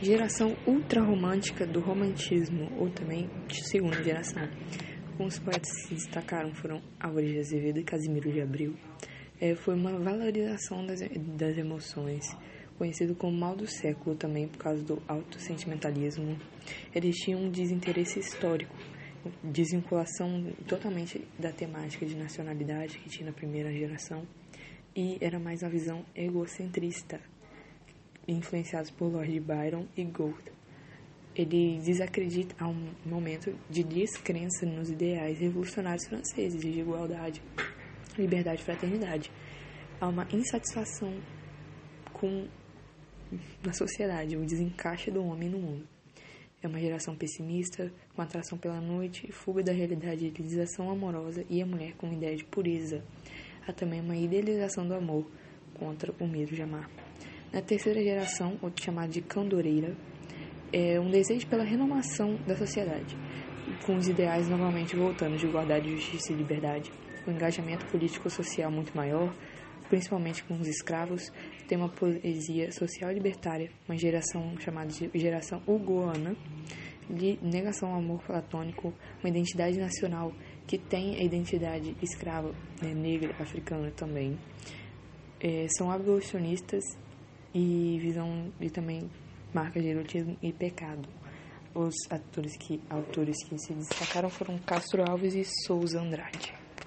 Geração ultrarromântica do romantismo, ou também segunda geração. Alguns poetas que se destacaram foram Álvares de Azevedo e Casimiro de Abril. É, foi uma valorização das, das emoções, conhecido como mal do século também por causa do alto sentimentalismo. Eles tinham um desinteresse histórico, desvinculação totalmente da temática de nacionalidade que tinha na primeira geração e era mais uma visão egocentrista, influenciados por Lord Byron e Gould. Ele desacredita a um momento de descrença nos ideais revolucionários franceses de igualdade, liberdade e fraternidade. Há uma insatisfação com na sociedade, o desencaixe do homem no mundo. É uma geração pessimista, com atração pela noite, fuga da realidade, idealização amorosa e a mulher com ideia de pureza. Há também uma idealização do amor contra o medo de amar. Na terceira geração, o chamado de candoreira, é um desejo pela renovação da sociedade, com os ideais novamente voltando de igualdade, justiça e liberdade. O engajamento político-social muito maior, principalmente com os escravos, tem uma poesia social libertária, uma geração chamada de geração hugoana, de negação ao amor platônico, uma identidade nacional que tem a identidade escrava, né, negra, africana também. É, são abolicionistas e visão e também marca de erotismo e pecado. Os atores que, autores que se destacaram foram Castro Alves e Souza Andrade.